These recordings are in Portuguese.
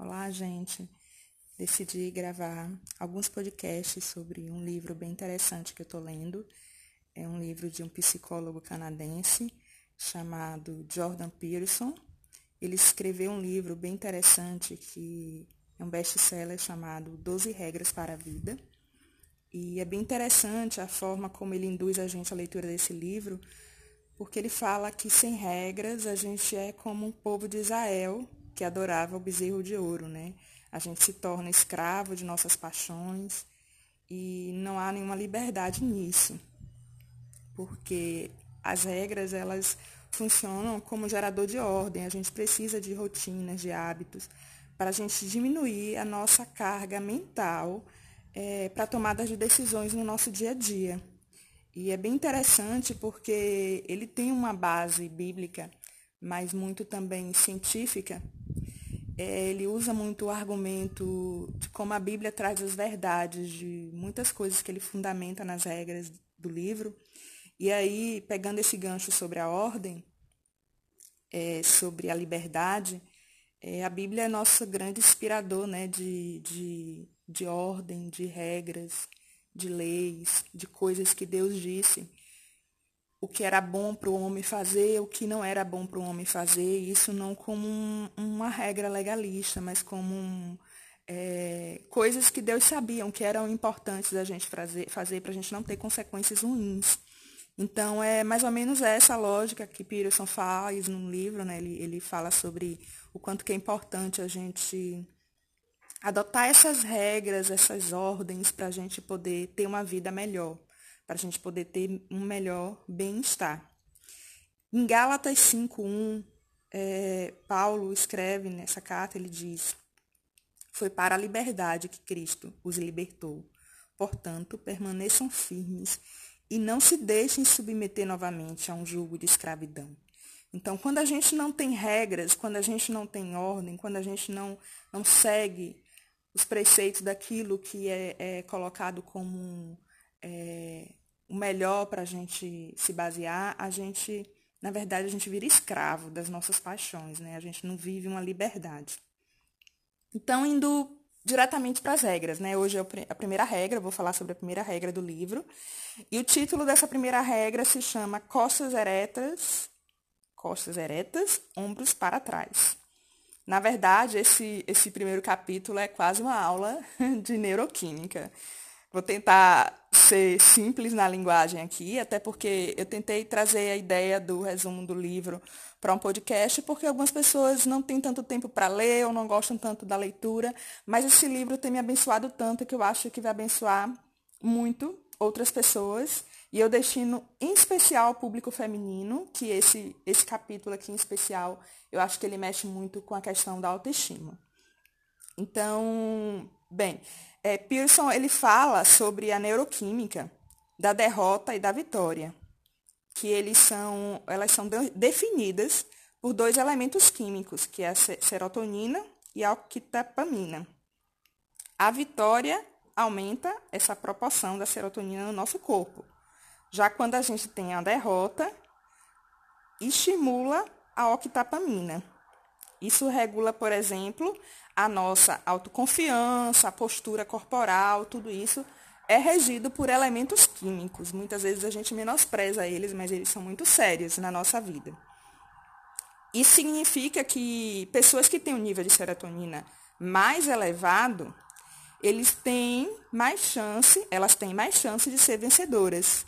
Olá, gente. Decidi gravar alguns podcasts sobre um livro bem interessante que eu estou lendo. É um livro de um psicólogo canadense chamado Jordan Peterson. Ele escreveu um livro bem interessante que é um best-seller chamado Doze Regras para a Vida. E é bem interessante a forma como ele induz a gente à leitura desse livro, porque ele fala que sem regras a gente é como um povo de Israel que adorava o bezerro de ouro, né? A gente se torna escravo de nossas paixões e não há nenhuma liberdade nisso, porque as regras elas funcionam como gerador de ordem. A gente precisa de rotinas, de hábitos, para a gente diminuir a nossa carga mental é, para tomadas de decisões no nosso dia a dia. E é bem interessante porque ele tem uma base bíblica, mas muito também científica, ele usa muito o argumento de como a Bíblia traz as verdades de muitas coisas que ele fundamenta nas regras do livro. E aí, pegando esse gancho sobre a ordem, é, sobre a liberdade, é, a Bíblia é nosso grande inspirador né, de, de, de ordem, de regras, de leis, de coisas que Deus disse o que era bom para o homem fazer, o que não era bom para o homem fazer, isso não como um, uma regra legalista, mas como um, é, coisas que Deus sabiam que eram importantes da gente fazer, fazer para a gente não ter consequências ruins. Então, é mais ou menos essa lógica que Peterson faz no livro, né? ele, ele fala sobre o quanto que é importante a gente adotar essas regras, essas ordens para a gente poder ter uma vida melhor para a gente poder ter um melhor bem-estar. Em Gálatas 5.1, é, Paulo escreve nessa carta, ele diz, foi para a liberdade que Cristo os libertou. Portanto, permaneçam firmes e não se deixem submeter novamente a um jugo de escravidão. Então, quando a gente não tem regras, quando a gente não tem ordem, quando a gente não, não segue os preceitos daquilo que é, é colocado como é, o melhor para a gente se basear, a gente, na verdade, a gente vira escravo das nossas paixões, né? A gente não vive uma liberdade. Então, indo diretamente para as regras, né? Hoje é a primeira regra, vou falar sobre a primeira regra do livro. E o título dessa primeira regra se chama Costas eretas, costas eretas, ombros para trás. Na verdade, esse, esse primeiro capítulo é quase uma aula de neuroquímica. Vou tentar ser simples na linguagem aqui, até porque eu tentei trazer a ideia do resumo do livro para um podcast, porque algumas pessoas não têm tanto tempo para ler ou não gostam tanto da leitura, mas esse livro tem me abençoado tanto que eu acho que vai abençoar muito outras pessoas. E eu destino em especial ao público feminino, que esse, esse capítulo aqui em especial, eu acho que ele mexe muito com a questão da autoestima. Então, bem, é, Pearson ele fala sobre a neuroquímica da derrota e da vitória, que eles são, elas são definidas por dois elementos químicos, que é a serotonina e a octapamina. A vitória aumenta essa proporção da serotonina no nosso corpo. Já quando a gente tem a derrota, estimula a octapamina. Isso regula, por exemplo, a nossa autoconfiança, a postura corporal, tudo isso é regido por elementos químicos. Muitas vezes a gente menospreza eles, mas eles são muito sérios na nossa vida. Isso significa que pessoas que têm um nível de serotonina mais elevado, eles têm mais chance, elas têm mais chance de ser vencedoras.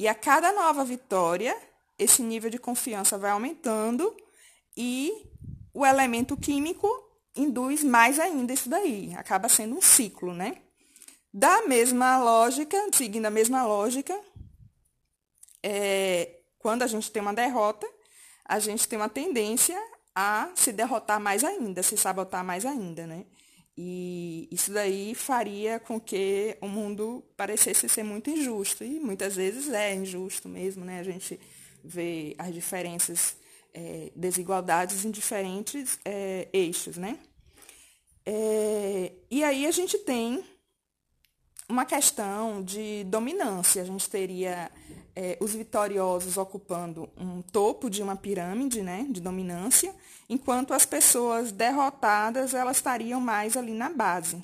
E a cada nova vitória, esse nível de confiança vai aumentando e o elemento químico induz mais ainda isso daí. Acaba sendo um ciclo, né? Da mesma lógica, seguindo a mesma lógica, é, quando a gente tem uma derrota, a gente tem uma tendência a se derrotar mais ainda, se sabotar mais ainda, né? E isso daí faria com que o mundo parecesse ser muito injusto. E muitas vezes é injusto mesmo, né? A gente vê as diferenças é, desigualdades em diferentes é, eixos, né? É, e aí a gente tem uma questão de dominância. A gente teria é, os vitoriosos ocupando um topo de uma pirâmide né, de dominância, enquanto as pessoas derrotadas elas estariam mais ali na base.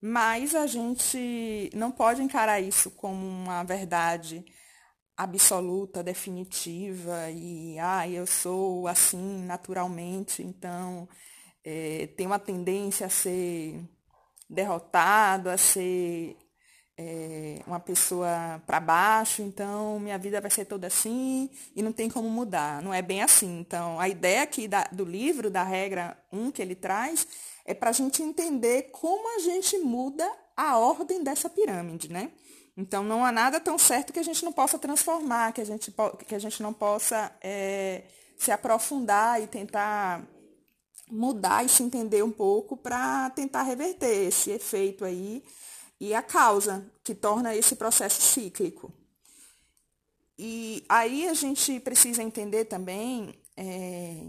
Mas a gente não pode encarar isso como uma verdade absoluta, definitiva, e ah, eu sou assim naturalmente, então é, tem uma tendência a ser derrotado, a ser é, uma pessoa para baixo, então minha vida vai ser toda assim e não tem como mudar. Não é bem assim. Então, a ideia aqui da, do livro, da regra 1 que ele traz, é para a gente entender como a gente muda a ordem dessa pirâmide, né? Então, não há nada tão certo que a gente não possa transformar, que a gente, que a gente não possa é, se aprofundar e tentar mudar e se entender um pouco para tentar reverter esse efeito aí e a causa que torna esse processo cíclico. E aí a gente precisa entender também é,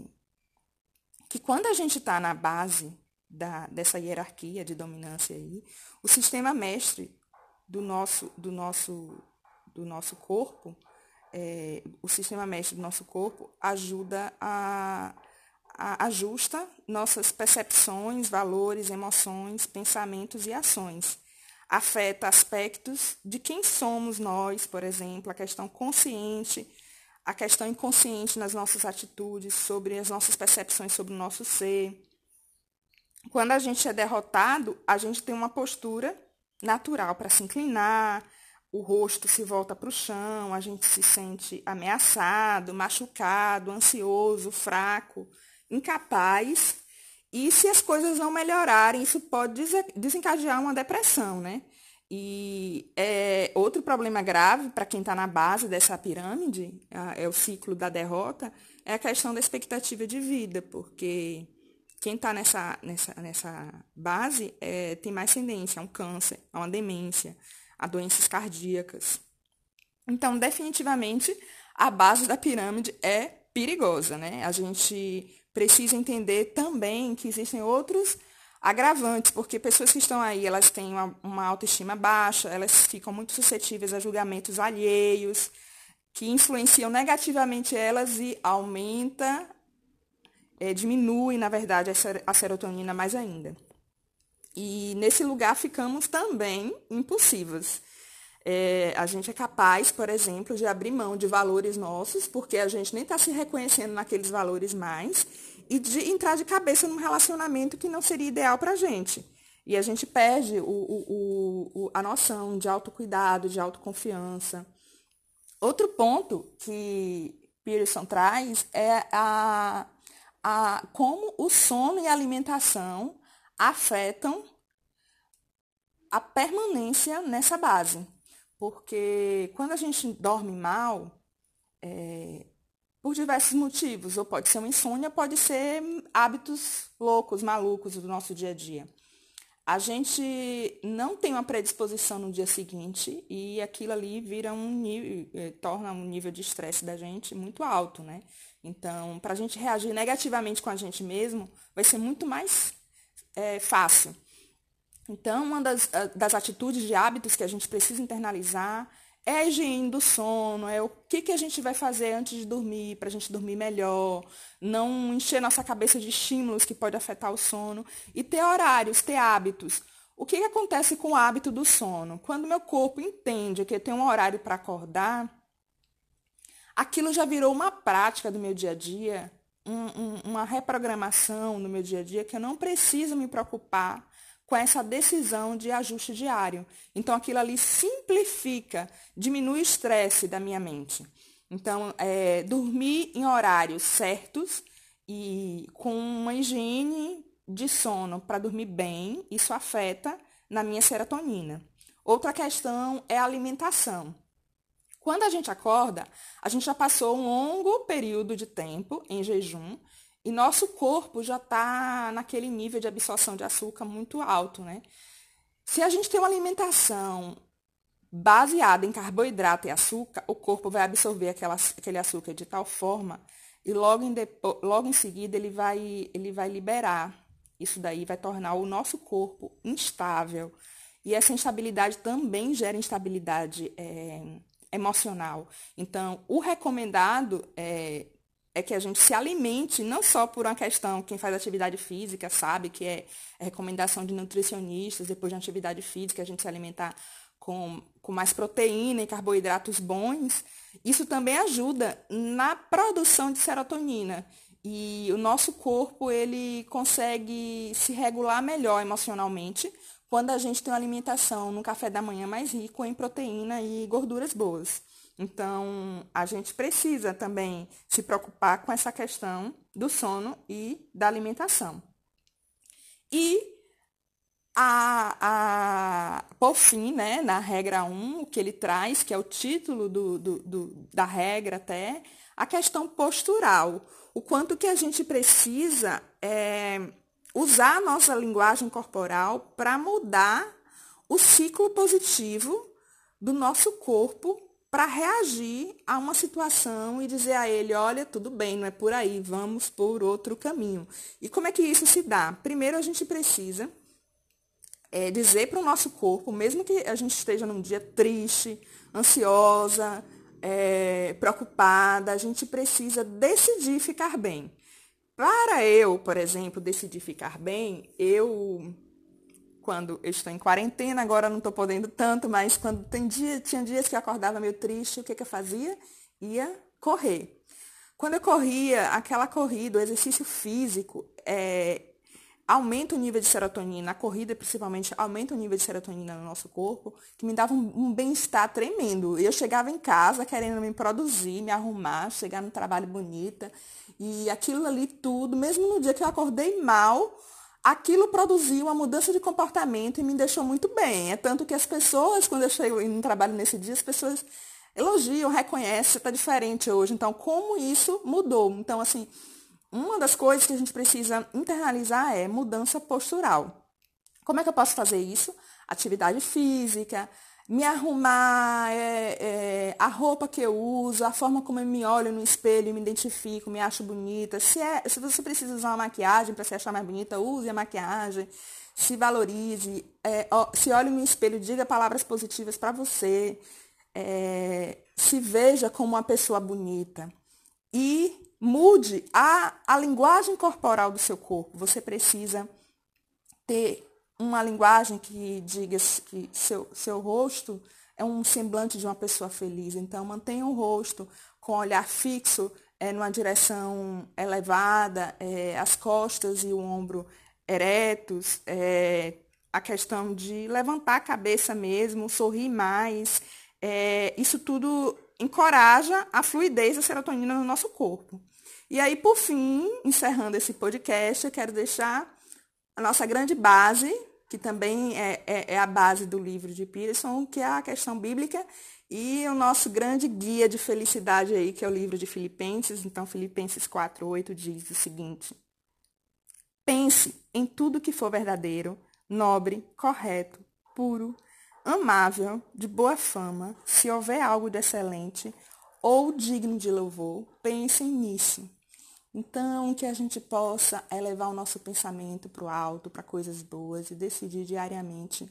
que quando a gente está na base da, dessa hierarquia de dominância aí, o sistema mestre do nosso, do nosso, do nosso corpo, é, o sistema mestre do nosso corpo ajuda a, a ajusta nossas percepções, valores, emoções, pensamentos e ações afeta aspectos de quem somos nós, por exemplo, a questão consciente, a questão inconsciente nas nossas atitudes, sobre as nossas percepções sobre o nosso ser. Quando a gente é derrotado, a gente tem uma postura natural para se inclinar, o rosto se volta para o chão, a gente se sente ameaçado, machucado, ansioso, fraco, incapaz e se as coisas não melhorarem, isso pode desencadear uma depressão, né? E é, outro problema grave para quem está na base dessa pirâmide, é o ciclo da derrota, é a questão da expectativa de vida, porque quem está nessa, nessa, nessa base é, tem mais tendência a um câncer, a uma demência, a doenças cardíacas. Então, definitivamente, a base da pirâmide é perigosa, né? A gente precisa entender também que existem outros agravantes, porque pessoas que estão aí, elas têm uma, uma autoestima baixa, elas ficam muito suscetíveis a julgamentos alheios, que influenciam negativamente elas e aumenta, é, diminui, na verdade, a serotonina mais ainda. E nesse lugar ficamos também impulsivas. É, a gente é capaz, por exemplo, de abrir mão de valores nossos, porque a gente nem está se reconhecendo naqueles valores mais, e de entrar de cabeça num relacionamento que não seria ideal para a gente. E a gente perde o, o, o, a noção de autocuidado, de autoconfiança. Outro ponto que Pearson traz é a, a, como o sono e a alimentação afetam a permanência nessa base. Porque quando a gente dorme mal, é, por diversos motivos, ou pode ser uma insônia, pode ser hábitos loucos, malucos do nosso dia a dia. A gente não tem uma predisposição no dia seguinte e aquilo ali vira um nível, eh, torna um nível de estresse da gente muito alto, né? Então, para a gente reagir negativamente com a gente mesmo, vai ser muito mais é, fácil. Então, uma das, das atitudes de hábitos que a gente precisa internalizar é a higiene do sono, é o que, que a gente vai fazer antes de dormir, para a gente dormir melhor, não encher nossa cabeça de estímulos que pode afetar o sono, e ter horários, ter hábitos. O que, que acontece com o hábito do sono? Quando meu corpo entende que tem um horário para acordar, aquilo já virou uma prática do meu dia a dia, um, um, uma reprogramação no meu dia a dia, que eu não preciso me preocupar com essa decisão de ajuste diário. Então, aquilo ali simplifica, diminui o estresse da minha mente. Então, é, dormir em horários certos e com uma higiene de sono para dormir bem, isso afeta na minha serotonina. Outra questão é a alimentação. Quando a gente acorda, a gente já passou um longo período de tempo em jejum e nosso corpo já está naquele nível de absorção de açúcar muito alto, né? Se a gente tem uma alimentação baseada em carboidrato e açúcar, o corpo vai absorver aquela, aquele açúcar de tal forma e logo em, depo, logo em seguida ele vai, ele vai liberar. Isso daí vai tornar o nosso corpo instável. E essa instabilidade também gera instabilidade é, emocional. Então, o recomendado é, é que a gente se alimente, não só por uma questão, quem faz atividade física sabe que é, é recomendação de nutricionistas, depois de uma atividade física, a gente se alimentar com, com mais proteína e carboidratos bons, isso também ajuda na produção de serotonina. E o nosso corpo, ele consegue se regular melhor emocionalmente quando a gente tem uma alimentação no café da manhã mais rico em proteína e gorduras boas. Então, a gente precisa também se preocupar com essa questão do sono e da alimentação. E a, a, por fim, né, na regra 1, o que ele traz, que é o título do, do, do, da regra até, a questão postural. O quanto que a gente precisa é, usar a nossa linguagem corporal para mudar o ciclo positivo do nosso corpo para reagir a uma situação e dizer a ele, olha, tudo bem, não é por aí, vamos por outro caminho. E como é que isso se dá? Primeiro a gente precisa é, dizer para o nosso corpo, mesmo que a gente esteja num dia triste, ansiosa, é, preocupada, a gente precisa decidir ficar bem. Para eu, por exemplo, decidir ficar bem, eu, quando eu estou em quarentena, agora não estou podendo tanto, mas quando tem dia, tinha dias que eu acordava meio triste, o que, que eu fazia? Ia correr. Quando eu corria, aquela corrida, o exercício físico, é, aumenta o nível de serotonina, a corrida principalmente aumenta o nível de serotonina no nosso corpo, que me dava um, um bem-estar tremendo. Eu chegava em casa querendo me produzir, me arrumar, chegar no trabalho bonita, e aquilo ali tudo, mesmo no dia que eu acordei mal, aquilo produziu uma mudança de comportamento e me deixou muito bem. É tanto que as pessoas, quando eu chego no trabalho nesse dia, as pessoas elogiam, reconhecem, está diferente hoje. Então, como isso mudou? Então, assim, uma das coisas que a gente precisa internalizar é mudança postural. Como é que eu posso fazer isso? Atividade física, me arrumar, é, é, a roupa que eu uso, a forma como eu me olho no espelho, me identifico, me acho bonita. Se, é, se você precisa usar uma maquiagem para se achar mais bonita, use a maquiagem. Se valorize, é, ó, se olhe no espelho, diga palavras positivas para você. É, se veja como uma pessoa bonita. E Mude a, a linguagem corporal do seu corpo. Você precisa ter uma linguagem que diga que seu, seu rosto é um semblante de uma pessoa feliz. Então, mantenha o rosto com o olhar fixo é, numa direção elevada, é, as costas e o ombro eretos, é, a questão de levantar a cabeça mesmo, sorrir mais. É, isso tudo encoraja a fluidez da serotonina no nosso corpo. E aí, por fim, encerrando esse podcast, eu quero deixar a nossa grande base, que também é, é, é a base do livro de Peterson, que é a questão bíblica, e o nosso grande guia de felicidade aí, que é o livro de Filipenses. Então, Filipenses 4,8 diz o seguinte: Pense em tudo que for verdadeiro, nobre, correto, puro, amável, de boa fama, se houver algo de excelente ou digno de louvor, pensem nisso. Então, que a gente possa elevar o nosso pensamento para o alto, para coisas boas e decidir diariamente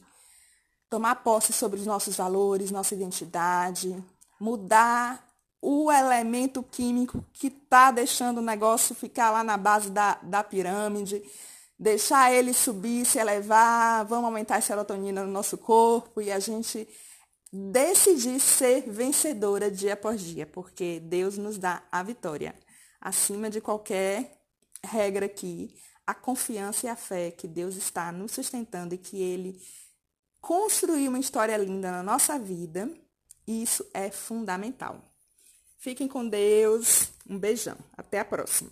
tomar posse sobre os nossos valores, nossa identidade, mudar o elemento químico que está deixando o negócio ficar lá na base da, da pirâmide, deixar ele subir, se elevar, vamos aumentar a serotonina no nosso corpo e a gente decidir ser vencedora dia após dia, porque Deus nos dá a vitória acima de qualquer regra aqui, a confiança e a fé que Deus está nos sustentando e que Ele construiu uma história linda na nossa vida, isso é fundamental. Fiquem com Deus. Um beijão. Até a próxima.